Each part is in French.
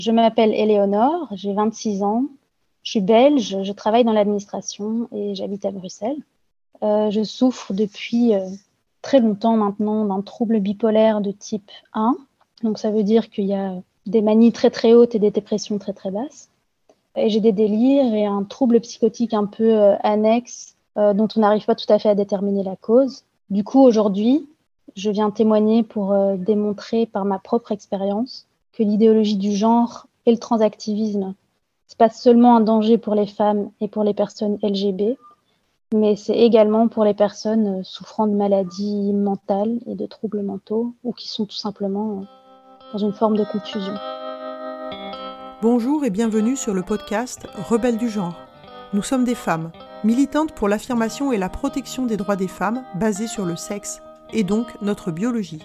Je m'appelle Éléonore, j'ai 26 ans, je suis belge, je travaille dans l'administration et j'habite à Bruxelles. Euh, je souffre depuis euh, très longtemps maintenant d'un trouble bipolaire de type 1. Donc ça veut dire qu'il y a des manies très très hautes et des dépressions très très basses. Et j'ai des délires et un trouble psychotique un peu euh, annexe dont on n'arrive pas tout à fait à déterminer la cause. Du coup, aujourd'hui, je viens témoigner pour démontrer par ma propre expérience que l'idéologie du genre et le transactivisme, c'est pas seulement un danger pour les femmes et pour les personnes LGB, mais c'est également pour les personnes euh, souffrant de maladies mentales et de troubles mentaux ou qui sont tout simplement euh, dans une forme de confusion. Bonjour et bienvenue sur le podcast Rebelles du genre. Nous sommes des femmes, militantes pour l'affirmation et la protection des droits des femmes basés sur le sexe et donc notre biologie.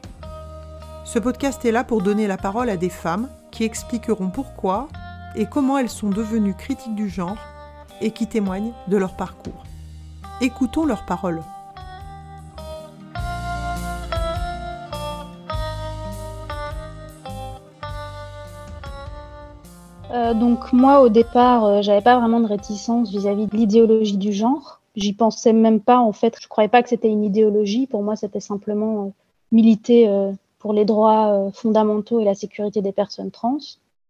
Ce podcast est là pour donner la parole à des femmes qui expliqueront pourquoi et comment elles sont devenues critiques du genre et qui témoignent de leur parcours. Écoutons leurs paroles. Euh, donc moi au départ, euh, j'avais pas vraiment de réticence vis-à-vis de l'idéologie du genre. J'y pensais même pas en fait. Je croyais pas que c'était une idéologie. Pour moi, c'était simplement euh, militer pour les droits fondamentaux et la sécurité des personnes trans.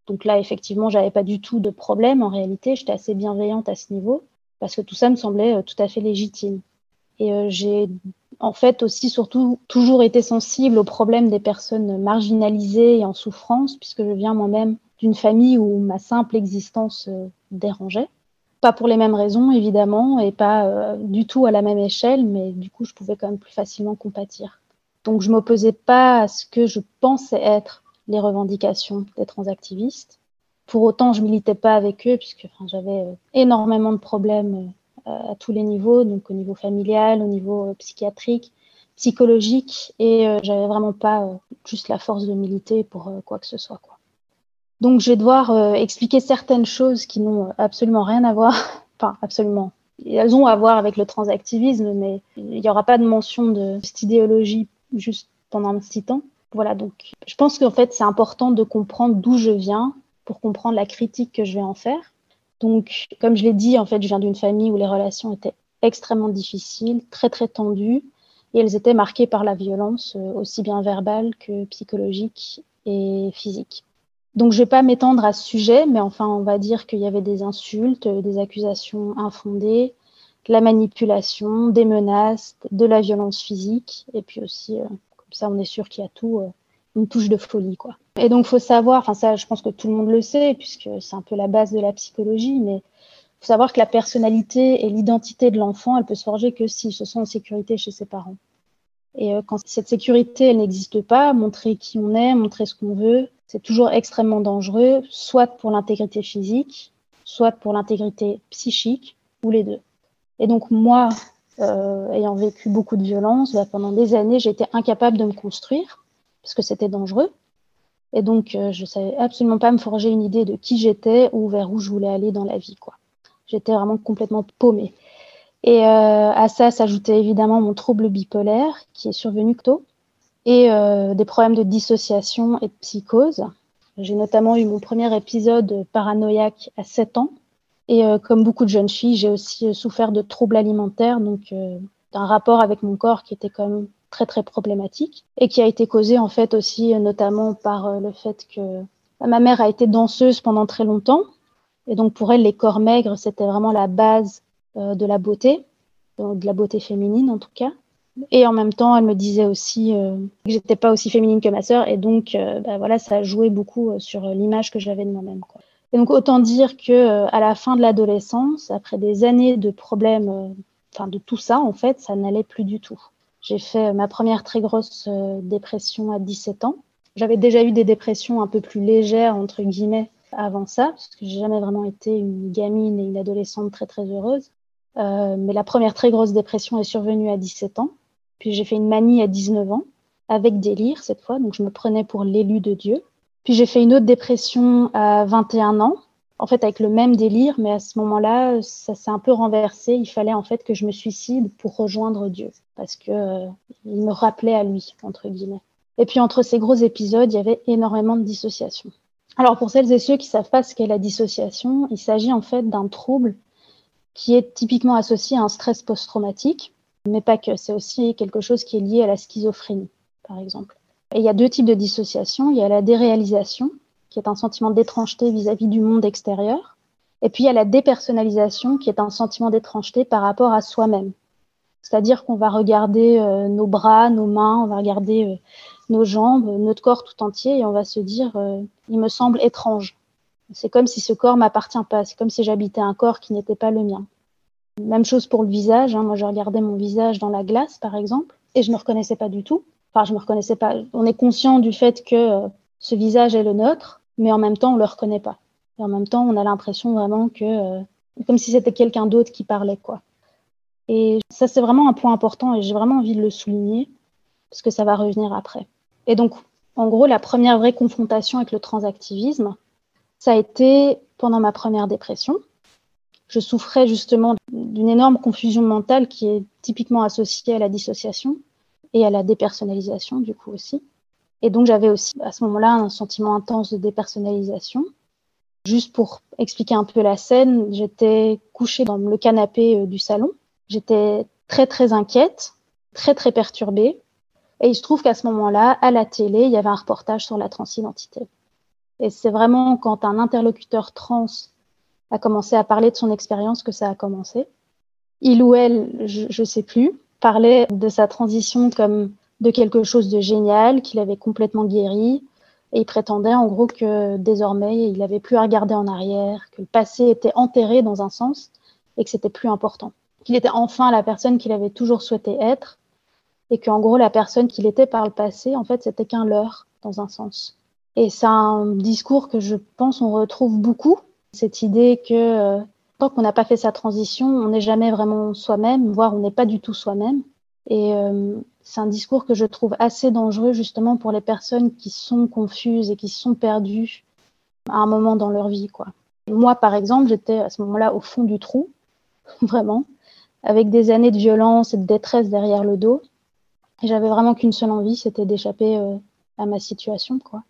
Donc là, effectivement, j'avais pas du tout de problème en réalité. J'étais assez bienveillante à ce niveau parce que tout ça me semblait euh, tout à fait légitime. Et euh, j'ai en fait aussi surtout toujours été sensible aux problèmes des personnes marginalisées et en souffrance puisque je viens moi-même d'une famille où ma simple existence euh, dérangeait. Pas pour les mêmes raisons évidemment et pas du tout à la même échelle, mais du coup je pouvais quand même plus facilement compatir. Donc je m'opposais pas à ce que je pensais être les revendications des transactivistes. Pour autant, je militais pas avec eux puisque j'avais euh, énormément de problèmes euh, à tous les niveaux, donc au niveau familial, au niveau euh, psychiatrique, psychologique, et j'avais vraiment pas juste la force de militer pour quoi que ce soit. Donc je vais devoir expliquer certaines choses qui n'ont absolument rien à voir, enfin absolument, elles ont à voir avec le transactivisme, mais il n'y aura pas de mention de cette idéologie juste pendant un petit temps. Voilà, donc je pense qu'en fait, c'est important de comprendre d'où je viens pour comprendre la critique que je vais en faire. Donc, comme je l'ai dit, en fait, je viens d'une famille où les relations étaient extrêmement difficiles, très très tendues, et elles étaient marquées par la violence, euh, aussi bien verbale que psychologique et physique. Donc, je ne vais pas m'étendre à ce sujet, mais enfin, on va dire qu'il y avait des insultes, des accusations infondées, la manipulation, des menaces, de la violence physique, et puis aussi euh, ça, on est sûr qu'il y a tout, euh, une touche de folie, quoi. Et donc, faut savoir, enfin ça, je pense que tout le monde le sait, puisque c'est un peu la base de la psychologie, mais faut savoir que la personnalité et l'identité de l'enfant, elle peut se forger que s'il se sent en sécurité chez ses parents. Et euh, quand cette sécurité, elle n'existe pas, montrer qui on est, montrer ce qu'on veut, c'est toujours extrêmement dangereux, soit pour l'intégrité physique, soit pour l'intégrité psychique, ou les deux. Et donc moi, euh, ayant vécu beaucoup de violence, bah, pendant des années, j'étais incapable de me construire parce que c'était dangereux. Et donc, euh, je ne savais absolument pas me forger une idée de qui j'étais ou vers où je voulais aller dans la vie. J'étais vraiment complètement paumée. Et euh, à ça s'ajoutait évidemment mon trouble bipolaire qui est survenu tôt et des problèmes de dissociation et de psychose. J'ai notamment eu mon premier épisode paranoïaque à 7 ans et euh, comme beaucoup de jeunes filles, j'ai aussi euh, souffert de troubles alimentaires, donc euh, d'un rapport avec mon corps qui était quand même très très problématique et qui a été causé en fait aussi notamment par le fait que bah, ma mère a été danseuse pendant très longtemps et donc pour elle les corps maigres c'était vraiment la base de la beauté, de la beauté féminine en tout cas. Et en même temps, elle me disait aussi que j'étais pas aussi féminine que ma sœur, et donc, bah, voilà, ça a joué beaucoup sur l'image que j'avais de moi-même. Et donc autant dire que euh, à la fin de l'adolescence, après des années de problèmes, euh, enfin de tout ça en fait, ça n'allait plus du tout. J'ai fait ma première très grosse euh, dépression à 17 ans J'avais déjà eu des dépressions un peu plus légères, entre guillemets, avant ça, parce que j'ai jamais vraiment été une gamine et une adolescente très très heureuse. Euh, mais la première très grosse dépression est survenue à 17 ans. Puis j'ai fait une manie à 19 ans, avec délire cette fois, donc je me prenais pour l'élu de Dieu. Puis j'ai fait une autre dépression à 21 ans, en fait avec le même délire, mais à ce moment-là, ça s'est un peu renversé. Il fallait en fait que je me suicide pour rejoindre Dieu, parce que euh, il me rappelait à lui entre guillemets. Et puis entre ces gros épisodes, il y avait énormément de dissociation. Alors pour celles et ceux qui savent pas ce qu'est la dissociation, il s'agit en fait d'un trouble qui est typiquement associé à un stress post-traumatique, mais pas que. C'est aussi quelque chose qui est lié à la schizophrénie, par exemple. Et il y a deux types de dissociation. Il y a la déréalisation, qui est un sentiment d'étrangeté vis-à-vis du monde extérieur. Et puis il y a la dépersonnalisation, qui est un sentiment d'étrangeté par rapport à soi-même. C'est-à-dire qu'on va regarder euh, nos bras, nos mains, on va regarder euh, nos jambes, notre corps tout entier, et on va se dire, euh, il me semble étrange. C'est comme si ce corps m'appartient pas. C'est comme si j'habitais un corps qui n'était pas le mien. Même chose pour le visage. Hein. Moi, je regardais mon visage dans la glace, par exemple, et je me reconnaissais pas du tout. Enfin, je me reconnaissais pas. On est conscient du fait que euh, ce visage est le nôtre, mais en même temps, on le reconnaît pas. Et en même temps, on a l'impression vraiment que, euh, comme si c'était quelqu'un d'autre qui parlait, quoi. Et ça, c'est vraiment un point important, et j'ai vraiment envie de le souligner, parce que ça va revenir après. Et donc, en gros, la première vraie confrontation avec le transactivisme, ça a été pendant ma première dépression. Je souffrais justement d'une énorme confusion mentale qui est typiquement associée à la dissociation et à la dépersonnalisation du coup aussi. Et donc j'avais aussi à ce moment-là un sentiment intense de dépersonnalisation. Juste pour expliquer un peu la scène, j'étais couchée dans le canapé euh, du salon. J'étais très très inquiète, très très perturbée. Et il se trouve qu'à ce moment-là, à la télé, il y avait un reportage sur la transidentité. Et c'est vraiment quand un interlocuteur trans a commencé à parler de son expérience que ça a commencé. Il ou elle, je ne sais plus, parlait de sa transition comme de quelque chose de génial, qu'il avait complètement guéri. Et il prétendait en gros que désormais, il n'avait plus à regarder en arrière, que le passé était enterré dans un sens et que c'était plus important. Qu'il était enfin la personne qu'il avait toujours souhaité être et qu'en gros, la personne qu'il était par le passé, en fait, c'était qu'un leurre dans un sens. Et c'est un discours que je pense on retrouve beaucoup, cette idée que euh, tant qu'on n'a pas fait sa transition, on n'est jamais vraiment soi-même, voire on n'est pas du tout soi-même. Et euh, c'est un discours que je trouve assez dangereux justement pour les personnes qui sont confuses et qui sont perdues à un moment dans leur vie. Quoi. Moi, par exemple, j'étais à ce moment-là au fond du trou, vraiment, avec des années de violence et de détresse derrière le dos. Et j'avais vraiment qu'une seule envie, c'était d'échapper euh, à ma situation. quoi.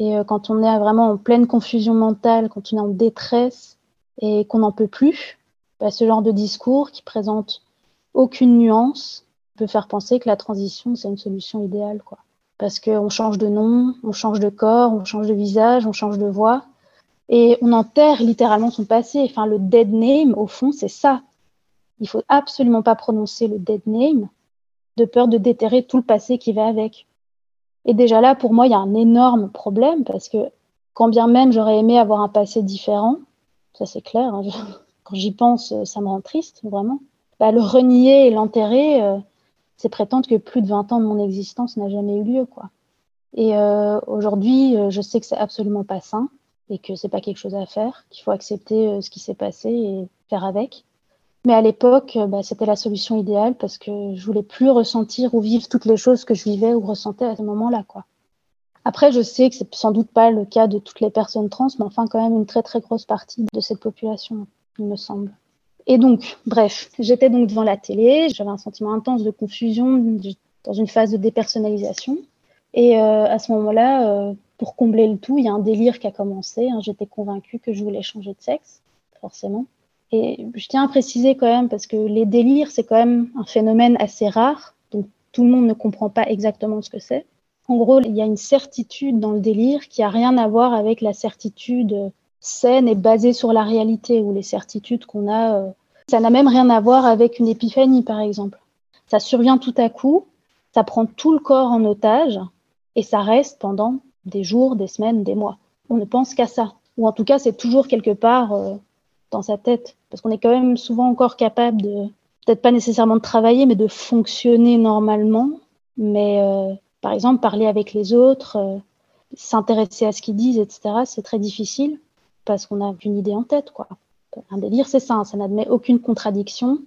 Et euh, quand on est vraiment en pleine confusion mentale, quand on est en détresse et qu'on n'en peut plus, bah, ce genre de discours qui présente aucune nuance peut faire penser que la transition, c'est une solution idéale. Quoi. Parce qu'on change de nom, on change de corps, on change de visage, on change de voix. Et on enterre littéralement son passé. Enfin, le dead name, au fond, c'est ça. Il faut absolument pas prononcer le dead name de peur de déterrer tout le passé qui va avec. Et déjà là, pour moi, il y a un énorme problème parce que quand bien même j'aurais aimé avoir un passé différent, ça c'est clair, hein, quand j'y pense, ça me rend triste, vraiment. Bah, le renier et l'enterrer, euh, c'est prétendre que plus de 20 ans de mon existence n'a jamais eu lieu. quoi. Et euh, aujourd'hui, euh, je sais que c'est absolument pas sain et que c'est pas quelque chose à faire, qu'il faut accepter ce qui s'est passé et faire avec. Mais à l'époque, euh, bah, c'était la solution idéale parce que je voulais plus ressentir ou vivre toutes les choses que je vivais ou ressentais à ce moment-là, quoi. Après, je sais que c'est sans doute pas le cas de toutes les personnes trans, mais enfin quand même une très très grosse partie de cette population, il me semble. Et donc, bref, j'étais donc devant la télé, j'avais un sentiment intense de confusion, dans une phase de dépersonnalisation. Et euh, à ce moment-là, euh, pour combler le tout, il y a un délire qui a commencé. Hein. J'étais convaincue que je voulais changer de sexe, forcément. Et je tiens à préciser quand même, parce que les délires, c'est quand même un phénomène assez rare, donc tout le monde ne comprend pas exactement ce que c'est. En gros, il y a une certitude dans le délire qui a rien à voir avec la certitude saine et basée sur la réalité, ou les certitudes qu'on a. Euh, ça n'a même rien à voir avec une épiphanie, par exemple. Ça survient tout à coup, ça prend tout le corps en otage, et ça reste pendant des jours, des semaines, des mois. On ne pense qu'à ça. Ou en tout cas, c'est toujours quelque part euh, dans sa tête. Parce qu'on est quand même souvent encore capable de, peut-être pas nécessairement de travailler, mais de fonctionner normalement. Mais euh, par exemple, parler avec les autres, euh, s'intéresser à ce qu'ils disent, etc., c'est très difficile parce qu'on n'a qu'une idée en tête, quoi. Un délire, c'est ça, hein, ça n'admet aucune contradiction,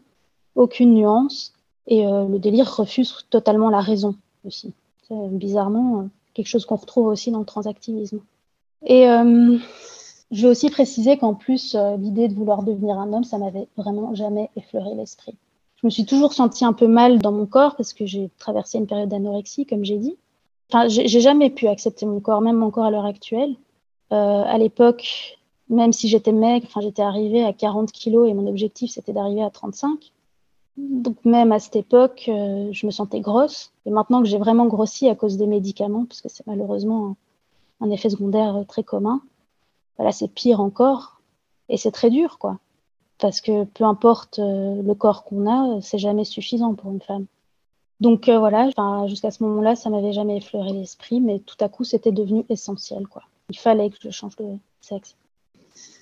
aucune nuance, et euh, le délire refuse totalement la raison aussi. C'est euh, bizarrement quelque chose qu'on retrouve aussi dans le transactivisme. Et je vais aussi préciser qu'en plus, l'idée de vouloir devenir un homme, ça m'avait vraiment jamais effleuré l'esprit. Je me suis toujours sentie un peu mal dans mon corps parce que j'ai traversé une période d'anorexie, comme j'ai dit. Enfin, j'ai jamais pu accepter mon corps, même encore à l'heure actuelle. à l'époque, même si j'étais maigre, enfin, j'étais arrivée à 40 kilos et mon objectif c'était d'arriver à 35. Donc même à cette époque, euh, je me sentais grosse. Et maintenant que j'ai vraiment grossi à cause des médicaments, parce que c'est malheureusement un, effet secondaire euh, très commun, voilà, c'est pire encore. Et c'est très dur, quoi. Parce que peu importe euh, le corps qu'on a, c'est jamais suffisant pour une femme. Donc voilà, jusqu'à ce moment-là, ça m'avait jamais effleuré l'esprit, mais tout à coup, c'était devenu essentiel, quoi. Il fallait que je change de sexe.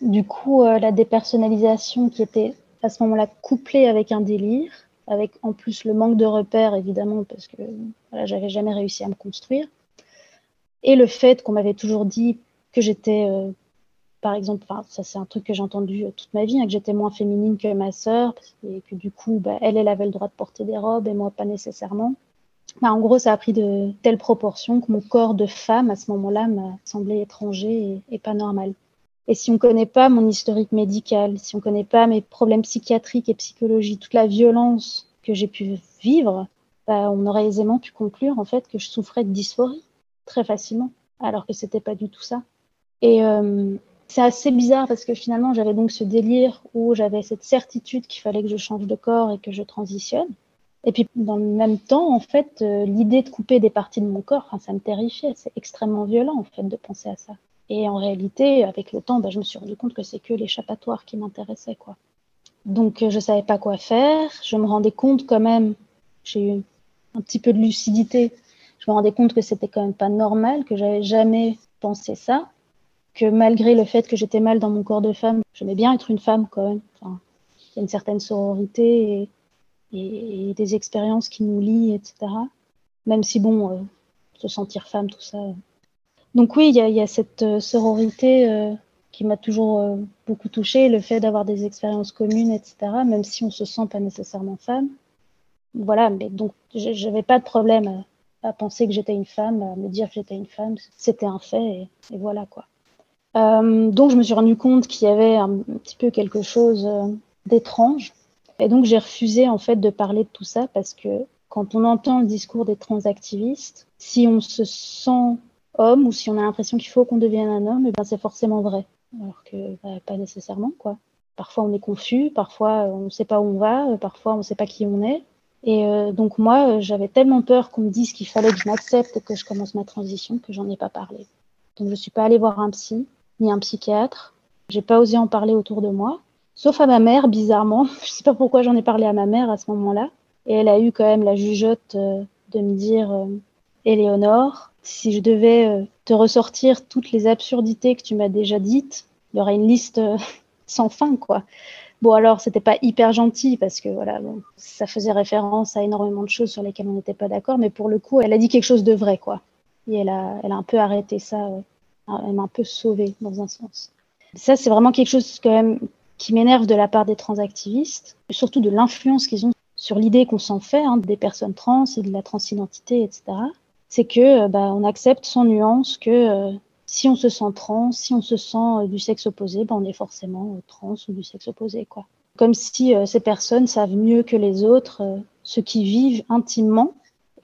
Du coup, la dépersonnalisation qui était à ce moment-là couplé avec un délire, avec en plus le manque de repères évidemment parce que voilà, j'avais jamais réussi à me construire, et le fait qu'on m'avait toujours dit que j'étais, euh, par exemple, ça c'est un truc que j'ai entendu euh, toute ma vie, hein, que j'étais moins féminine que ma sœur, et que du coup, bah, elle, elle avait le droit de porter des robes et moi pas nécessairement. Bah, en gros, ça a pris de telles proportions que mon corps de femme à ce moment-là m'a semblé étranger et pas normal. Et si on ne connaît pas mon historique médical, si on ne connaît pas mes problèmes psychiatriques et psychologiques, toute la violence que j'ai pu vivre, bah, on aurait aisément pu conclure en fait que je souffrais de dysphorie très facilement, alors que c'était pas du tout ça. Et euh, c'est assez bizarre parce que finalement j'avais donc ce délire où j'avais cette certitude qu'il fallait que je change de corps et que je transitionne. Et puis dans le même temps, en fait, euh, l'idée de couper des parties de mon corps, ça me terrifiait. C'est extrêmement violent en fait de penser à ça. Et en réalité, avec le temps, bah, je me suis rendu compte que c'est que l'échappatoire qui m'intéressait. quoi. Donc, euh, je ne savais pas quoi faire. Je me rendais compte quand même, j'ai eu un petit peu de lucidité. Je me rendais compte que c'était quand même pas normal, que j'avais jamais pensé ça, que malgré le fait que j'étais mal dans mon corps de femme, j'aimais bien être une femme quand même. Enfin, il y a une certaine sororité et, des expériences qui nous lient, etc. Même si, bon, euh, se sentir femme, tout ça, donc oui, il y, a, cette euh, sororité euh, qui m'a toujours euh, beaucoup touchée, le fait d'avoir des expériences communes, etc., même si on se sent pas nécessairement femme. Voilà, mais donc je n'avais pas de problème à, penser que j'étais une femme, à me dire que j'étais une femme, c'était un fait, et, voilà quoi. Donc je me suis rendu compte qu'il y avait un, petit peu quelque chose d'étrange, et donc j'ai refusé en fait de parler de tout ça parce que quand on entend le discours des transactivistes, si on se sent homme ou si on a l'impression qu'il faut qu'on devienne un homme, eh ben c'est forcément vrai. Alors que bah, pas nécessairement, quoi. Parfois on est confus, parfois on ne sait pas où on va, parfois on ne sait pas qui on est. Et euh, donc moi, j'avais tellement peur qu'on me dise qu'il fallait que je m'accepte et que je commence ma transition que j'en ai pas parlé. Donc je suis pas allée voir un psy ni un psychiatre. J'ai pas osé en parler autour de moi, sauf à ma mère, bizarrement. je sais pas pourquoi j'en ai parlé à ma mère à ce moment-là. Et elle a eu quand même la jugeote euh, de me dire, euh, Éléonore, si je devais euh, te ressortir toutes les absurdités que tu m'as déjà dites, il y aurait une liste sans fin, quoi. Bon, alors, c'était pas hyper gentil parce que voilà, ça faisait référence à énormément de choses sur lesquelles on n'était pas d'accord, mais pour le coup, elle a dit quelque chose de vrai, quoi. Et elle a, elle a un peu arrêté ça, m'a un peu sauvée dans un sens. Ça, c'est vraiment quelque chose quand même qui m'énerve de la part des transactivistes, surtout de l'influence qu'ils ont sur l'idée qu'on s'en fait hein, des personnes trans et de la transidentité, etc c'est que euh, bah, on accepte sans nuance que euh, si on se sent trans, si on se sent euh, du sexe opposé, bah, on est forcément trans ou du sexe opposé. Quoi. Comme si ces personnes savent mieux que les autres ce qu'ils vivent intimement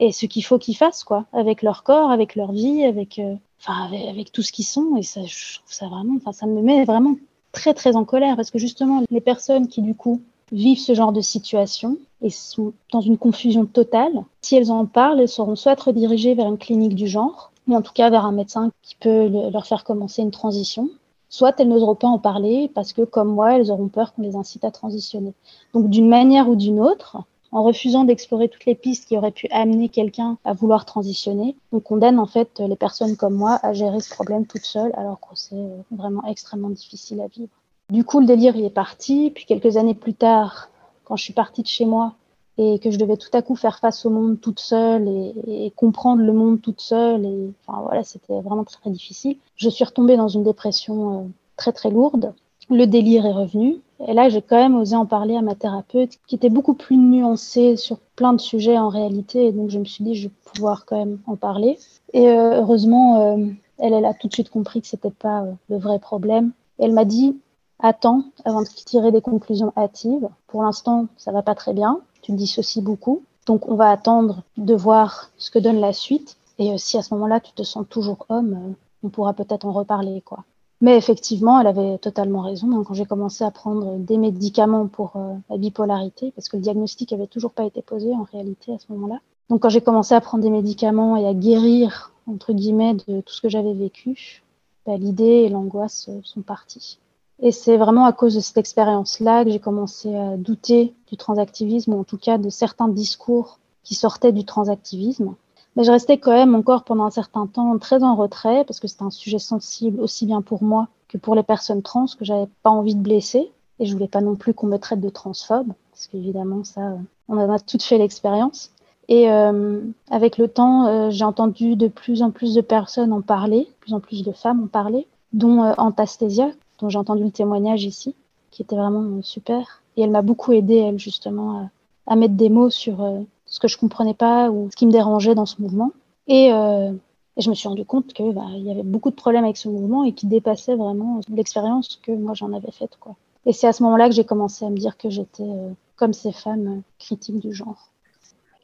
et ce qu'il faut qu'ils fassent, quoi, avec leur corps, avec leur vie, avec, avec, tout ce qu'ils sont. Et ça, je trouve ça vraiment, ça me met vraiment très, très en colère parce que justement, les personnes qui, du coup, vivent ce genre de situation et sont dans une confusion totale. Si elles en parlent, elles seront soit redirigées vers une clinique du genre, ou en tout cas vers un médecin qui peut leur faire commencer une transition, soit elles n'oseront pas en parler parce que, comme moi, elles auront peur qu'on les incite à transitionner. Donc, d'une manière ou d'une autre, en refusant d'explorer toutes les pistes qui auraient pu amener quelqu'un à vouloir transitionner, on condamne en fait les personnes comme moi à gérer ce problème toute seule, alors que c'est vraiment extrêmement difficile à vivre. Du coup, le délire y est parti. Puis quelques années plus tard, quand je suis partie de chez moi, et que je devais tout à coup faire face au monde toute seule et, comprendre le monde toute seule. Et enfin voilà, c'était vraiment très, difficile. Je suis retombée dans une dépression euh, très très lourde. Le délire est revenu. Et là, j'ai quand même osé en parler à ma thérapeute, qui était beaucoup plus nuancée sur plein de sujets en réalité. Et donc, je me suis dit, je vais pouvoir quand même en parler. Et euh, heureusement, euh, elle, elle a tout de suite compris que c'était pas le vrai problème. elle m'a dit, attends avant de tirer des conclusions hâtives. Pour l'instant, ça va pas très bien tu dissocies beaucoup. Donc on va attendre de voir ce que donne la suite. Et euh, si à ce moment-là tu te sens toujours homme, euh, on pourra peut-être en reparler. quoi. Mais effectivement, elle avait totalement raison. Hein, quand j'ai commencé à prendre des médicaments pour euh, la bipolarité, parce que le diagnostic avait toujours pas été posé en réalité à ce moment-là. Donc quand j'ai commencé à prendre des médicaments et à guérir entre guillemets de tout ce que j'avais vécu, bah, l'idée et l'angoisse sont parties. Et c'est vraiment à cause de cette expérience-là que j'ai commencé à douter du transactivisme, ou en tout cas de certains discours qui sortaient du transactivisme. Mais je restais quand même encore pendant un certain temps très en retrait, parce que c'était un sujet sensible aussi bien pour moi que pour les personnes trans, que j'avais pas envie de blesser. Et je voulais pas non plus qu'on me traite de transphobe, parce qu'évidemment, ça, on en a toutes fait l'expérience. Et euh, avec le temps, euh, j'ai entendu de plus en plus de personnes en parler, de plus en plus de femmes en parler, dont euh, Antasthesia, dont j'ai entendu le témoignage ici, qui était vraiment super. Et elle m'a beaucoup aidé, elle, justement, à, mettre des mots sur euh, ce que je comprenais pas ou ce qui me dérangeait dans ce mouvement. Et, euh, je me suis rendu compte qu'il bah, y avait beaucoup de problèmes avec ce mouvement et qui dépassait vraiment l'expérience que moi j'en avais faite. Quoi. Et c'est à ce moment-là que j'ai commencé à me dire que j'étais, comme ces femmes, critiques du genre.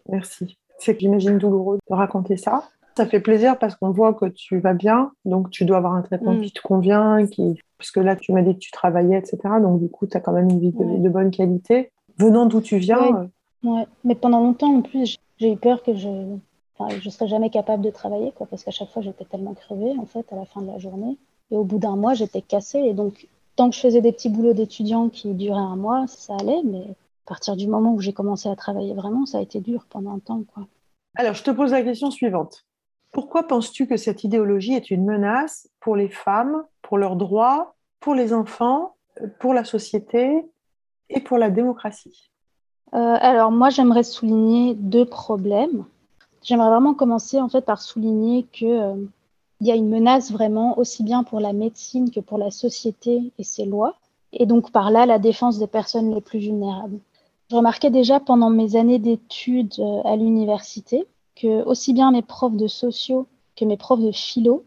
Merci. C'est, j'imagine, douloureux de raconter ça. Ça fait plaisir parce qu'on voit que tu vas bien, donc tu dois avoir un traitement mm. qui te convient, qui... parce que là, tu m'as dit que tu travaillais, etc. Donc, du coup, tu as quand même une vie de, bonne qualité. Venant d'où tu viens. Ouais. Euh, Mais pendant longtemps, en plus, j'ai eu peur que je je serais jamais capable de travailler, quoi, parce qu'à chaque fois, j'étais tellement crevée, en fait, à la fin de la journée. Et au bout d'un mois, j'étais cassée. Et donc, tant que je faisais des petits boulots d'étudiant qui duraient un mois, ça allait. Mais à partir du moment où j'ai commencé à travailler vraiment, ça a été dur pendant un temps, quoi. Alors, je te pose la question suivante. Pourquoi penses-tu que cette idéologie est une menace pour les femmes, pour leurs droits, pour les enfants, pour la société et pour la démocratie? Euh, Alors moi, j'aimerais souligner deux problèmes. J'aimerais vraiment commencer en fait par souligner que euh, y a une menace vraiment aussi bien pour la médecine que pour la société et ses lois, et donc par là la défense des personnes les plus vulnérables. Je remarquais déjà pendant mes années d'études euh, à l'université que aussi bien mes profs de sociaux que mes profs de philo,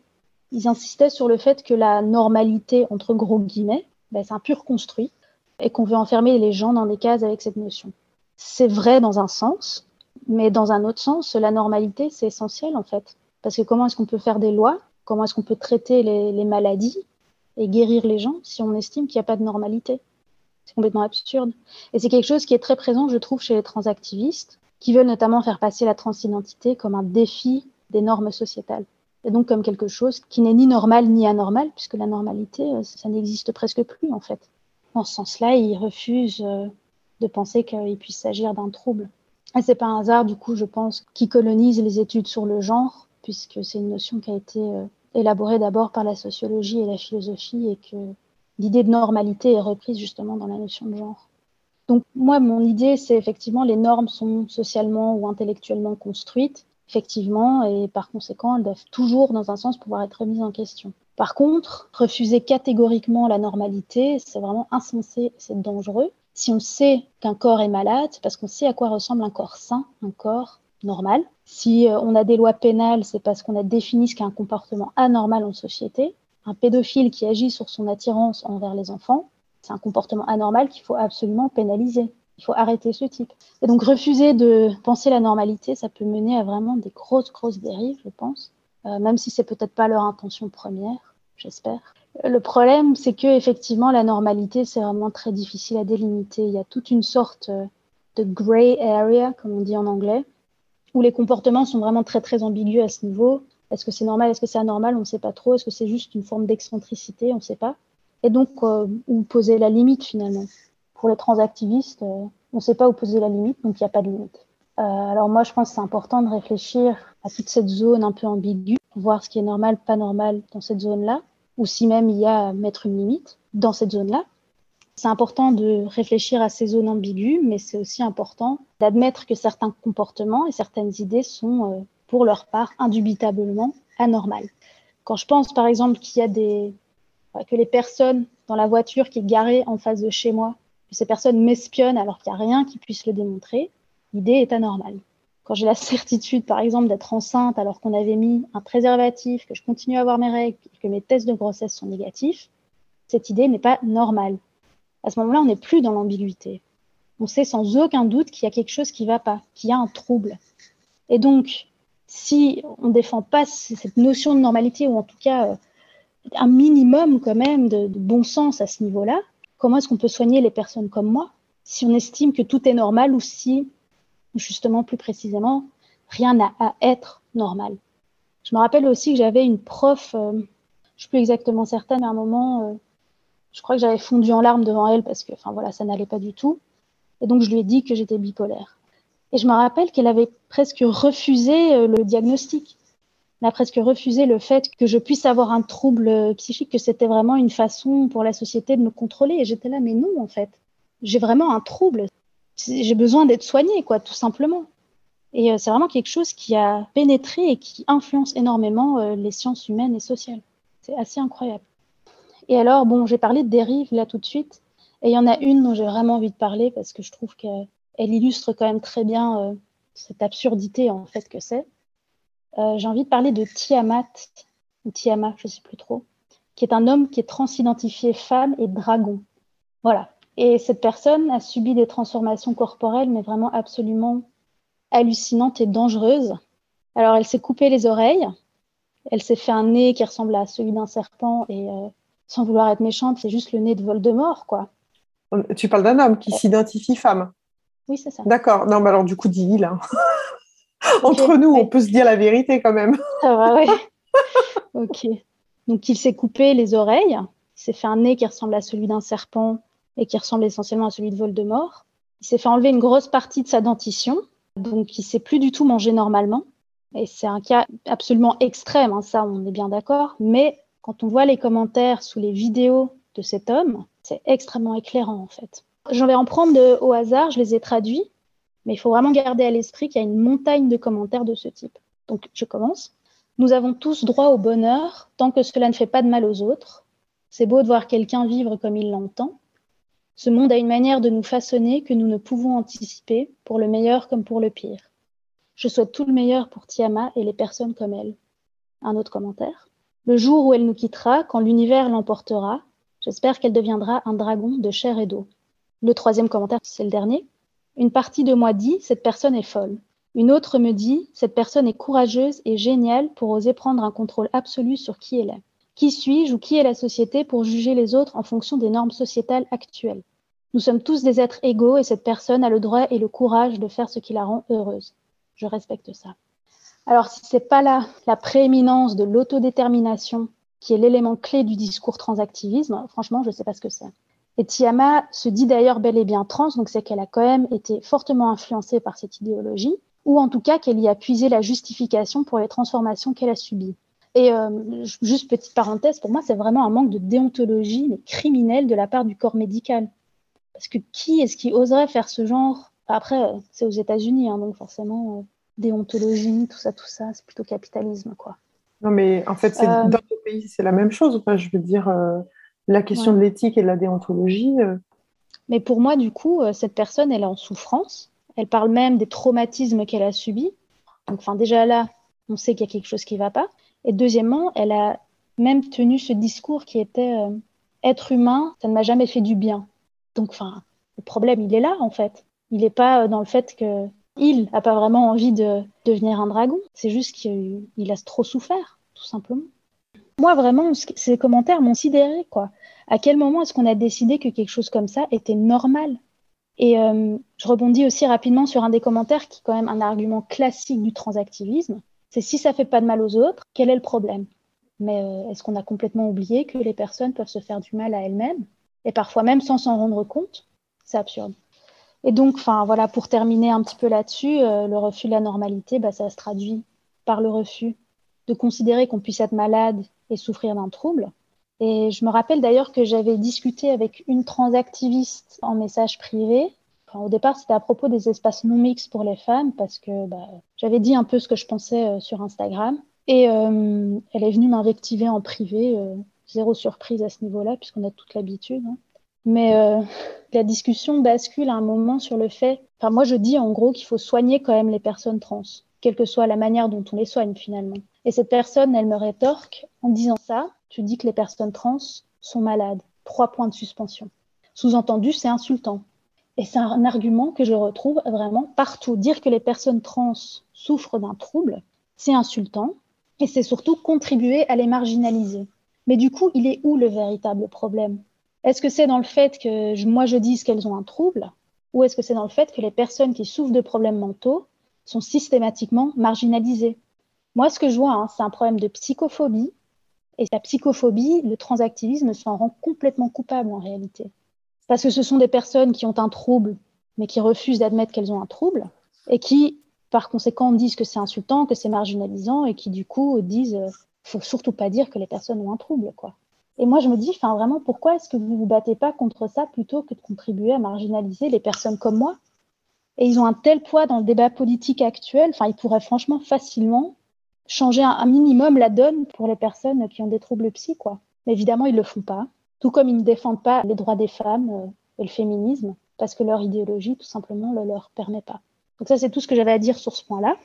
ils insistaient sur le fait que la normalité, entre gros guillemets, ben, c'est un pur construit et qu'on veut enfermer les gens dans des cases avec cette notion. C'est vrai dans un sens, mais dans un autre sens, la normalité, c'est essentiel en fait. Parce que comment est-ce qu'on peut faire des lois? Comment est-ce qu'on peut traiter les, maladies et guérir les gens si on estime qu'il n'y a pas de normalité? C'est complètement absurde. Et c'est quelque chose qui est très présent, je trouve, chez les transactivistes qui veulent notamment faire passer la transidentité comme un défi des normes sociétales. Et donc comme quelque chose qui n'est ni normal ni anormal, puisque la normalité, euh, ça n'existe presque plus en fait. En ce sens-là, ils refusent euh, de penser qu'il puisse s'agir d'un trouble. Et c'est pas un hasard, du coup, je pense, qui colonisent les études sur le genre, puisque c'est une notion qui a été euh, élaborée d'abord par la sociologie et la philosophie, et que l'idée de normalité est reprise justement dans la notion de genre. Donc moi, mon idée, c'est effectivement les normes sont socialement ou intellectuellement construites, effectivement, et par conséquent, elles doivent toujours, dans un sens, pouvoir être remises en question. Par contre, refuser catégoriquement la normalité, c'est vraiment insensé, c'est dangereux. Si on sait qu'un corps est malade, c'est parce qu'on sait à quoi ressemble un corps sain, un corps normal. Si euh, on a des lois pénales, c'est parce qu'on a défini ce qu'est un comportement anormal en société. Un pédophile qui agit sur son attirance envers les enfants, c'est un comportement anormal qu'il faut absolument pénaliser. Il faut arrêter ce type. Et donc refuser de penser la normalité, ça peut mener à vraiment des grosses, grosses dérives, je pense, euh, même si c'est peut-être pas leur intention première, j'espère. Le problème, c'est que effectivement, la normalité, c'est vraiment très difficile à délimiter. Il y a toute une sorte euh, de grey area, comme on dit en anglais, où les comportements sont vraiment très, très ambigus à ce niveau. Est-ce que c'est normal? Est-ce que c'est anormal? On ne sait pas trop. Est-ce que c'est juste une forme d'excentricité? On ne sait pas et donc euh, où poser la limite finalement. Pour les transactivistes, euh, on ne sait pas où poser la limite, donc il n'y a pas de limite. Alors moi, je pense que c'est important de réfléchir à toute cette zone un peu ambiguë, voir ce qui est normal, pas normal dans cette zone-là, ou si même il y a à mettre une limite dans cette zone-là. C'est important de réfléchir à ces zones ambiguës, mais c'est aussi important d'admettre que certains comportements et certaines idées sont, euh, pour leur part, indubitablement anormales. Quand je pense, par exemple, qu'il y a des que les personnes dans la voiture qui est garée en face de chez moi, que ces personnes m'espionnent alors qu'il n'y a rien qui puisse le démontrer, l'idée est anormale. Quand j'ai la certitude, par exemple, d'être enceinte alors qu'on avait mis un préservatif, que je continue à avoir mes règles, que mes tests de grossesse sont négatifs, cette idée n'est pas normale. À ce moment-là, on n'est plus dans l'ambiguïté. On sait sans aucun doute qu'il y a quelque chose qui ne va pas, qu'il y a un trouble. Et donc, si on ne défend pas cette notion de normalité, ou en tout cas euh, un minimum quand même de, bon sens à ce niveau-là, comment est-ce qu'on peut soigner les personnes comme moi si on estime que tout est normal ou si, justement plus précisément, rien n'a à être normal. Je me rappelle aussi que j'avais une prof, euh, je ne suis plus exactement certaine, à un moment, euh, je crois que j'avais fondu en larmes devant elle parce que, enfin voilà, ça n'allait pas du tout. Et donc je lui ai dit que j'étais bipolaire. Et je me rappelle qu'elle avait presque refusé euh, le diagnostic a presque refusé le fait que je puisse avoir un trouble psychique, que c'était vraiment une façon pour la société de me contrôler. Et j'étais là, mais non, en fait. J'ai vraiment un trouble. J'ai besoin d'être soignée, quoi, tout simplement. Et euh, c'est vraiment quelque chose qui a pénétré et qui influence énormément euh, les sciences humaines et sociales. C'est assez incroyable. Et alors, bon, j'ai parlé de dérive là tout de suite. Et il y en a une dont j'ai vraiment envie de parler parce que je trouve qu'elle illustre quand même très bien euh, cette absurdité en fait que c'est. J'ai envie de parler de Tiamat, ou Tiamat, je ne sais plus trop, qui est un homme qui est transidentifié femme et dragon. Voilà. Et cette personne a subi des transformations corporelles, mais vraiment absolument hallucinantes et dangereuses. Alors, elle s'est coupé les oreilles, elle s'est fait un nez qui ressemble à celui d'un serpent, et euh, sans vouloir être méchante, c'est juste le nez de Voldemort, quoi. Tu parles d'un homme qui s'identifie femme. Oui, c'est ça. D'accord. Non, mais alors du coup, dis-il. Hein. Entre nous, on peut se dire la vérité quand même. Ça va, oui. ok. Donc, il s'est coupé les oreilles. Il s'est fait un nez qui ressemble à celui d'un serpent et qui ressemble essentiellement à celui de Voldemort. Il s'est fait enlever une grosse partie de sa dentition. Donc, il ne sait plus du tout manger normalement. Et c'est un cas absolument extrême, hein, ça, on est bien d'accord. Mais quand on voit les commentaires sous les vidéos de cet homme, c'est extrêmement éclairant, en fait. J'en vais en prendre au hasard, je les ai traduits. Mais il faut vraiment garder à l'esprit qu'il y a une montagne de commentaires de ce type. Donc, je commence. Nous avons tous droit au bonheur tant que cela ne fait pas de mal aux autres. C'est beau de voir quelqu'un vivre comme il l'entend. Ce monde a une manière de nous façonner que nous ne pouvons anticiper, pour le meilleur comme pour le pire. Je souhaite tout le meilleur pour Tiama et les personnes comme elle. Un autre commentaire. Le jour où elle nous quittera, quand l'univers l'emportera, j'espère qu'elle deviendra un dragon de chair et d'eau. Le troisième commentaire, c'est le dernier. Une partie de moi dit cette personne est folle. Une autre me dit cette personne est courageuse et géniale pour oser prendre un contrôle absolu sur qui elle est. Qui suis-je ou qui est la société pour juger les autres en fonction des normes sociétales actuelles Nous sommes tous des êtres égaux et cette personne a le droit et le courage de faire ce qui la rend heureuse. Je respecte ça. Alors si c'est pas là la prééminence de l'autodétermination qui est l'élément clé du discours transactivisme, franchement, je ne sais pas ce que c'est. Et Tiama se dit d'ailleurs bel et bien trans, donc c'est qu'elle a quand même été fortement influencée par cette idéologie, ou en tout cas qu'elle y a puisé la justification pour les transformations qu'elle a subies. Et euh, juste petite parenthèse, pour moi, c'est vraiment un manque de déontologie mais criminelle de la part du corps médical. Parce que qui est-ce qui oserait faire ce genre? Après, euh, c'est aux États-Unis, hein, donc forcément, euh, déontologie, tout ça, tout ça, c'est plutôt capitalisme, quoi. Non, mais en fait, dans nos pays, c'est la même chose. Enfin, je veux dire, la question de l'éthique et de la déontologie. Euh. Mais pour moi, du coup, euh, cette personne, elle est en souffrance. Elle parle même des traumatismes qu'elle a subis. Donc, enfin, déjà là, on sait qu'il y a quelque chose qui ne va pas. Et deuxièmement, elle a même tenu ce discours qui était euh, être humain, ça ne m'a jamais fait du bien. Donc, enfin, le problème, il est là, en fait. Il n'est pas dans le fait que il n'a pas vraiment envie de devenir un dragon. C'est juste qu'il a trop souffert, tout simplement. Moi, vraiment, ces commentaires m'ont sidéré, quoi. À quel moment est-ce qu'on a décidé que quelque chose comme ça était normal? Et euh, je rebondis aussi rapidement sur un des commentaires qui est quand même un argument classique du transactivisme. C'est si ça fait pas de mal aux autres, quel est le problème? Mais euh, est-ce qu'on a complètement oublié que les personnes peuvent se faire du mal à elles-mêmes? Et parfois même sans s'en rendre compte? C'est absurde. Et donc, enfin voilà, pour terminer un petit peu là-dessus, euh, le refus de la normalité, bah, ça se traduit par le refus de considérer qu'on puisse être malade et souffrir d'un trouble. Et je me rappelle d'ailleurs que j'avais discuté avec une transactiviste en message privé. Au départ, c'était à propos des espaces non mixtes pour les femmes parce que bah, j'avais dit un peu ce que je pensais euh, sur Instagram. Et euh, elle est venue m'invectiver en privé. Euh, zéro surprise à ce niveau-là puisqu'on a toute l'habitude. Hein. Mais la discussion bascule à un moment sur le fait. Enfin, moi, je dis en gros qu'il faut soigner quand même les personnes trans, quelle que soit la manière dont on les soigne finalement. Et cette personne, elle me rétorque en disant ça tu dis que les personnes trans sont malades. Trois points de suspension. Sous-entendu, c'est insultant. Et c'est un argument que je retrouve vraiment partout. Dire que les personnes trans souffrent d'un trouble, c'est insultant et c'est surtout contribuer à les marginaliser. Mais du coup, il est où le véritable problème? Est-ce que c'est dans le fait que moi je dise qu'elles ont un trouble ou est-ce que c'est dans le fait que les personnes qui souffrent de problèmes mentaux sont systématiquement marginalisées? Moi, ce que je vois, hein, c'est un problème de psychophobie et la psychophobie, le transactivisme s'en rend complètement coupable en réalité. Parce que ce sont des personnes qui ont un trouble, mais qui refusent d'admettre qu'elles ont un trouble, et qui, par conséquent, disent que c'est insultant, que c'est marginalisant, et qui, du coup, disent euh, faut surtout pas dire que les personnes ont un trouble, quoi. Et moi, je me dis, vraiment, pourquoi est-ce que vous vous battez pas contre ça plutôt que de contribuer à marginaliser les personnes comme moi? Et ils ont un tel poids dans le débat politique actuel, enfin, ils pourraient franchement facilement changer un, minimum la donne pour les personnes qui ont des troubles psy. Mais évidemment, ils le font pas. Tout comme ils ne défendent pas les droits des femmes euh, et le féminisme, parce que leur idéologie, tout simplement, ne leur permet pas. Donc ça, c'est tout ce que j'avais à dire sur ce point-là.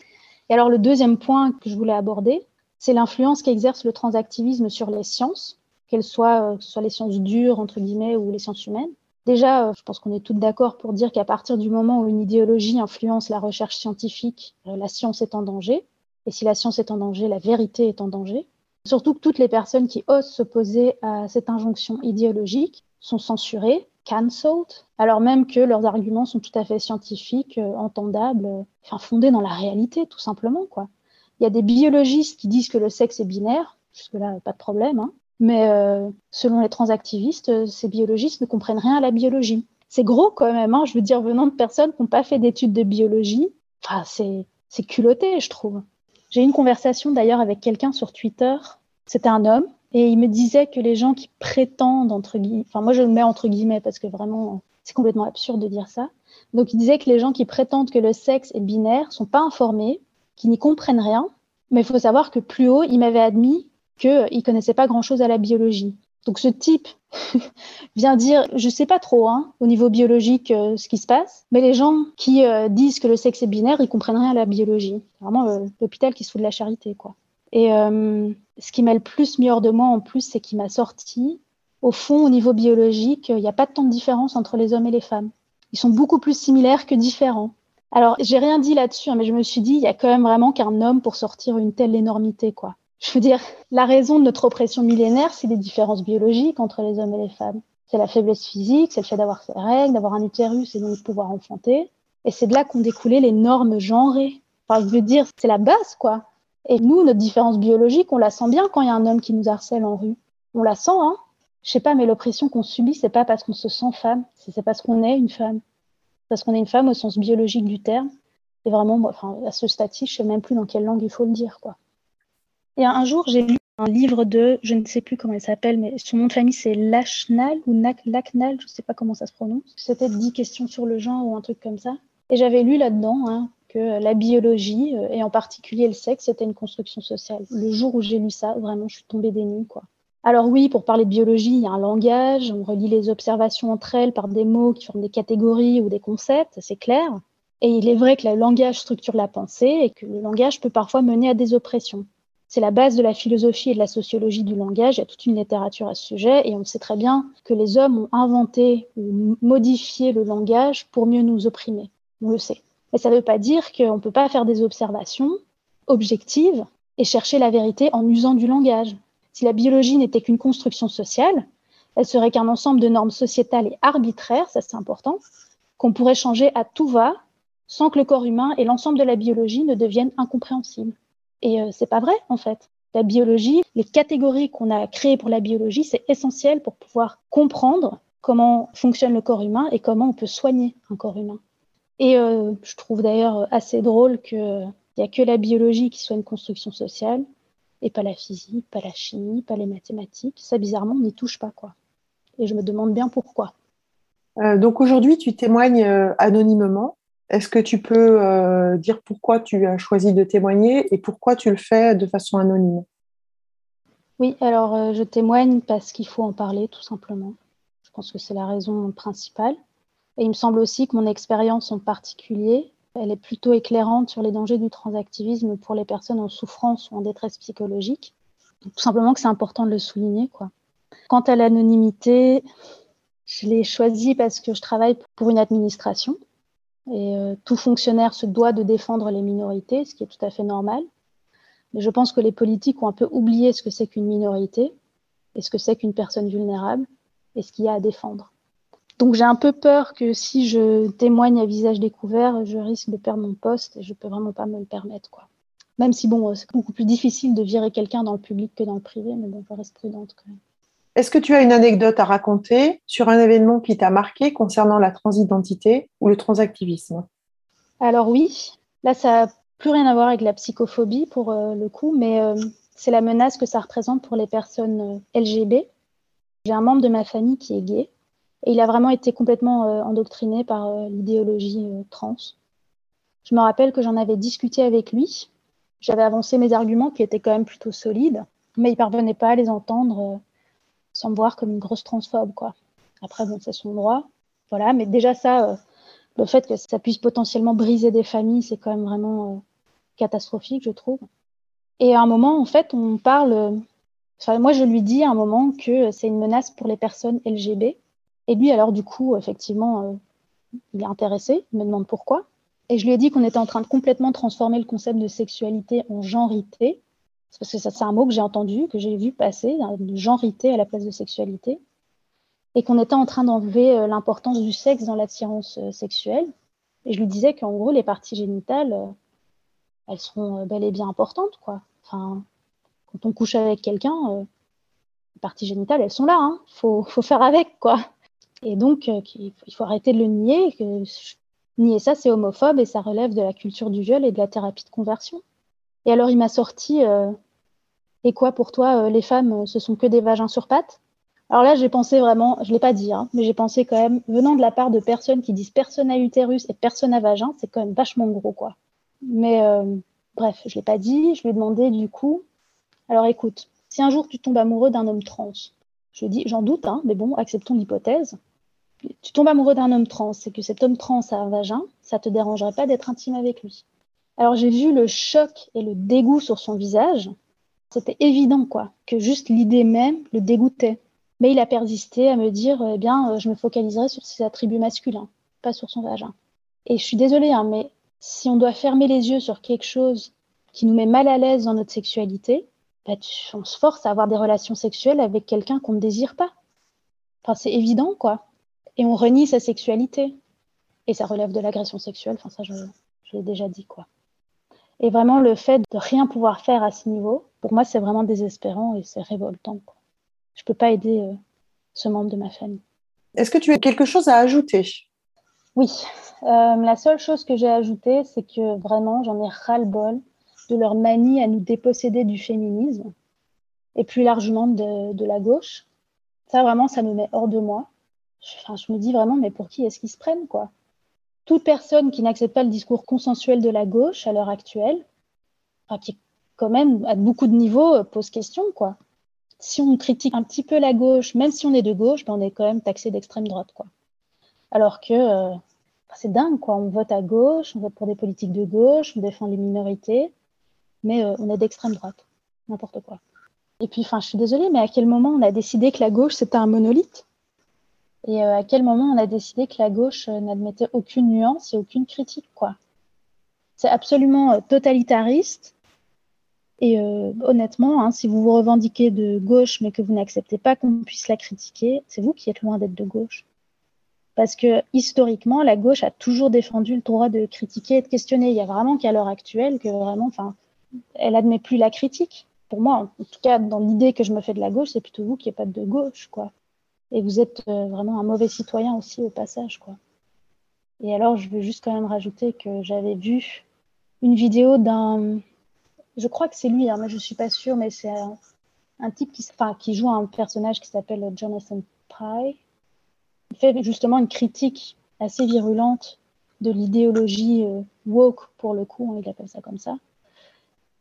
Et alors, le deuxième point que je voulais aborder, c'est l'influence qu'exerce le transactivisme sur les sciences, qu'elles soient, euh, les sciences dures, entre guillemets, ou les sciences humaines. Déjà, euh, je pense qu'on est toutes d'accord pour dire qu'à partir du moment où une idéologie influence la recherche scientifique, la science est en danger. Et si la science est en danger, la vérité est en danger. Surtout que toutes les personnes qui osent s'opposer à cette injonction idéologique sont censurées, cancelled, alors même que leurs arguments sont tout à fait scientifiques, euh, entendables, enfin fondés dans la réalité, tout simplement. Quoi. Il y a des biologistes qui disent que le sexe est binaire, jusque-là, pas de problème, hein. mais euh, selon les transactivistes, euh, ces biologistes ne comprennent rien à la biologie. C'est gros quand même, hein, je veux dire, venant de personnes qui n'ont pas fait d'études de biologie, enfin, c'est culotté, je trouve. J'ai eu une conversation d'ailleurs avec quelqu'un sur Twitter. C'était un homme et il me disait que les gens qui prétendent, entre guillemets, enfin moi je le mets entre guillemets parce que vraiment c'est complètement absurde de dire ça. Donc il disait que les gens qui prétendent que le sexe est binaire sont pas informés, qui n'y comprennent rien. Mais il faut savoir que plus haut, il m'avait admis qu'il ne connaissait pas grand-chose à la biologie. Donc ce type vient dire, je sais pas trop hein, au niveau biologique euh, ce qui se passe, mais les gens qui euh, disent que le sexe est binaire, ils comprennent rien à la biologie. C'est vraiment euh, l'hôpital qui se fout de la charité, quoi. Et ce qui m'a le plus mis hors de moi en plus, c'est qu'il m'a sorti. Au fond, au niveau biologique, il n'y a pas tant de différence entre les hommes et les femmes. Ils sont beaucoup plus similaires que différents. Alors, j'ai rien dit là-dessus, hein, mais je me suis dit, il y a quand même vraiment qu'un homme pour sortir une telle énormité, quoi. Je veux dire, la raison de notre oppression millénaire, c'est les différences biologiques entre les hommes et les femmes. C'est la faiblesse physique, c'est le fait d'avoir ses règles, d'avoir un utérus et donc de pouvoir enfanter. Et c'est de là qu'ont découlé les normes genrées. Enfin, je veux dire, c'est la base, quoi. Et nous, notre différence biologique, on la sent bien quand il y a un homme qui nous harcèle en rue. On la sent, hein. Je sais pas, mais l'oppression qu'on subit, c'est pas parce qu'on se sent femme, c'est parce qu'on est une femme. Parce qu'on est une femme au sens biologique du terme. Et vraiment, enfin, à ce stade-ci, je sais même plus dans quelle langue il faut le dire, quoi. Et un jour, j'ai lu un livre de, je ne sais plus comment il s'appelle, mais son nom de famille c'est Lachnal ou Lachnal, je ne sais pas comment ça se prononce. C'était 10 questions sur le genre ou un truc comme ça. Et j'avais lu là-dedans hein, que la biologie, euh, et en particulier le sexe, c'était une construction sociale. Le jour où j'ai lu ça, vraiment, je suis tombée des nues, quoi. Alors oui, pour parler de biologie, il y a un langage, on relie les observations entre elles par des mots qui forment des catégories ou des concepts, c'est clair. Et il est vrai que le langage structure la pensée et que le langage peut parfois mener à des oppressions. C'est la base de la philosophie et de la sociologie du langage. Il y a toute une littérature à ce sujet et on sait très bien que les hommes ont inventé ou modifié le langage pour mieux nous opprimer. On le sait. Mais ça ne veut pas dire qu'on ne peut pas faire des observations objectives et chercher la vérité en usant du langage. Si la biologie n'était qu'une construction sociale, elle serait qu'un ensemble de normes sociétales et arbitraires, ça c'est important, qu'on pourrait changer à tout va sans que le corps humain et l'ensemble de la biologie ne deviennent incompréhensibles. Et euh, c'est pas vrai, en fait. La biologie, les catégories qu'on a créées pour la biologie, c'est essentiel pour pouvoir comprendre comment fonctionne le corps humain et comment on peut soigner un corps humain. Et euh, je trouve d'ailleurs assez drôle qu'il n'y a que la biologie qui soit une construction sociale Et pas la physique, pas la chimie, pas les mathématiques. Ça, bizarrement, on n'y touche pas, quoi. Et je me demande bien pourquoi. Euh, donc aujourd'hui, tu témoignes euh, anonymement. Est-ce que tu peux euh, dire pourquoi tu as choisi de témoigner et pourquoi tu le fais de façon anonyme? Oui, alors je témoigne parce qu'il faut en parler, tout simplement. Je pense que c'est la raison principale. Et il me semble aussi que mon expérience en particulier, elle est plutôt éclairante sur les dangers du transactivisme pour les personnes en souffrance ou en détresse psychologique. tout simplement que c'est important de le souligner. Quoi. Quant à l'anonymité, je l'ai choisi parce que je travaille pour une administration et euh, tout fonctionnaire se doit de défendre les minorités, ce qui est tout à fait normal. Mais je pense que les politiques ont un peu oublié ce que c'est qu'une minorité et ce que c'est qu'une personne vulnérable et ce qu'il y a à défendre. Donc j'ai un peu peur que si je témoigne à visage découvert, je risque de perdre mon poste et je peux vraiment pas me le permettre. Quoi. Même si bon, c'est beaucoup plus difficile de virer quelqu'un dans le public que dans le privé, mais bon, je reste prudente quand même. Est-ce que tu as une anecdote à raconter sur un événement qui t'a marqué concernant la transidentité ou le transactivisme? Alors oui, là ça n'a plus rien à voir avec la psychophobie pour euh, le coup, mais euh, c'est la menace que ça représente pour les personnes euh, LGB. J'ai un membre de ma famille qui est gay et il a vraiment été complètement euh, endoctriné par l'idéologie trans. Je me rappelle que j'en avais discuté avec lui. J'avais avancé mes arguments qui étaient quand même plutôt solides, mais il parvenait pas à les entendre sans me voir comme une grosse transphobe. Quoi. Après, bon, c'est son droit. Voilà, mais déjà ça, le fait que ça puisse potentiellement briser des familles, c'est quand même vraiment catastrophique, je trouve. Et à un moment, en fait, on parle. Moi, je lui dis à un moment que c'est une menace pour les personnes LGB. Et lui, alors, du coup, effectivement, euh, il est intéressé, il me demande pourquoi. Et je lui ai dit qu'on était en train de complètement transformer le concept de sexualité en genrité. Parce que c'est un mot que j'ai entendu, que j'ai vu passer, hein, de genrité à la place de sexualité. Et qu'on était en train d'enlever euh, l'importance du sexe dans l'attirance euh, sexuelle. Et je lui disais qu'en gros, les parties génitales, elles seront bel et bien importantes, quoi. Enfin, quand on couche avec quelqu'un, les parties génitales, elles sont là, il hein. faut, faut, faire avec, quoi. Et donc, euh, il faut arrêter de le nier. Que nier ça, c'est homophobe et ça relève de la culture du viol et de la thérapie de conversion. Et alors, il m'a sorti euh, Et quoi pour toi, euh, les femmes, ce sont que des vagins sur pattes? Alors là, j'ai pensé vraiment, je ne l'ai pas dit, hein, mais j'ai pensé quand même, venant de la part de personnes qui disent personne à utérus et personne à vagin, c'est quand même vachement gros, quoi. Mais bref, je ne l'ai pas dit. Je lui ai demandé du coup Alors écoute, si un jour tu tombes amoureux d'un homme trans, je dis J'en doute, hein, mais bon, acceptons l'hypothèse tu tombes amoureux d'un homme trans et que cet homme trans a un vagin, ça te dérangerait pas d'être intime avec lui. Alors j'ai vu le choc et le dégoût sur son visage. C'était évident, quoi, que juste l'idée même le dégoûtait. Mais il a persisté à me dire, eh bien, euh, je me focaliserai sur ses attributs masculins, pas sur son vagin. Et je suis désolée, hein, mais si on doit fermer les yeux sur quelque chose qui nous met mal à l'aise dans notre sexualité, bah, on se force à avoir des relations sexuelles avec quelqu'un qu'on ne désire pas. Enfin, c'est évident, quoi et on renie sa sexualité. Et ça relève de l'agression sexuelle, enfin ça je, l'ai déjà dit quoi. Et vraiment le fait de rien pouvoir faire à ce niveau, pour moi c'est vraiment désespérant et c'est révoltant. Quoi. Je ne peux pas aider euh, ce membre de ma famille. Est-ce que tu as quelque chose à ajouter? Oui. Euh, la seule chose que j'ai ajoutée, c'est que vraiment j'en ai ras-le-bol de leur manie à nous déposséder du féminisme et plus largement de, de la gauche. Ça vraiment, ça me met hors de moi je me dis vraiment, mais pour qui est-ce qu'ils se prennent, quoi? Toute personne qui n'accepte pas le discours consensuel de la gauche à l'heure actuelle, qui quand même à beaucoup de niveaux euh, pose question, quoi. Si on critique un petit peu la gauche, même si on est de gauche, ben on est quand même taxé d'extrême droite, quoi. Alors que euh, c'est dingue, quoi. On vote à gauche, on vote pour des politiques de gauche, on défend les minorités, mais euh, on est d'extrême droite, n'importe quoi. Et puis, enfin, je suis désolée, mais à quel moment on a décidé que la gauche c'était un monolithe? Et euh, à quel moment on a décidé que la gauche euh, n'admettait aucune nuance et aucune critique, quoi? C'est absolument euh, totalitariste. Et honnêtement, hein, si vous vous revendiquez de gauche mais que vous n'acceptez pas qu'on puisse la critiquer, c'est vous qui êtes loin d'être de gauche. Parce que historiquement, la gauche a toujours défendu le droit de critiquer et de questionner. Il y a vraiment qu'à l'heure actuelle que vraiment, enfin, elle admet plus la critique. Pour moi, en tout cas, dans l'idée que je me fais de la gauche, c'est plutôt vous qui n'êtes pas de gauche, quoi et vous êtes euh, vraiment un mauvais citoyen aussi au passage. Quoi. Et alors, je veux juste quand même rajouter que j'avais vu une vidéo d'un Je crois que c'est lui, hein, mais je suis pas sûre, mais c'est un, type qui, qui joue un personnage qui s'appelle Jonathan Pye. Il fait justement une critique assez virulente de l'idéologie euh, woke, pour le coup, hein, il appelle ça comme ça.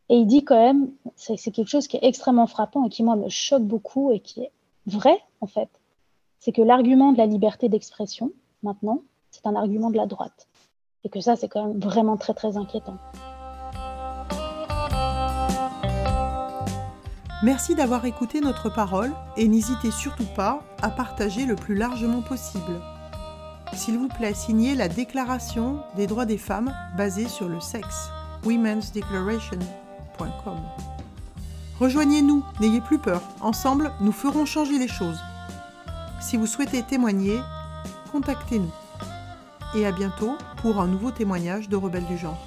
Et il dit quand même, c'est quelque chose qui est extrêmement frappant et qui, moi, me choque beaucoup et qui est vrai, en fait. C'est que l'argument de la liberté d'expression, maintenant, c'est un argument de la droite. Et que ça, c'est quand même vraiment très, très inquiétant. Merci d'avoir écouté notre parole et n'hésitez surtout pas à partager le plus largement possible. S'il vous plaît, signez la Déclaration des droits des femmes basée sur le sexe, womensdeclaration.com. Rejoignez-nous, n'ayez plus peur, ensemble nous ferons changer les choses. Si vous souhaitez témoigner, contactez-nous. Et à bientôt pour un nouveau témoignage de Rebelles du genre.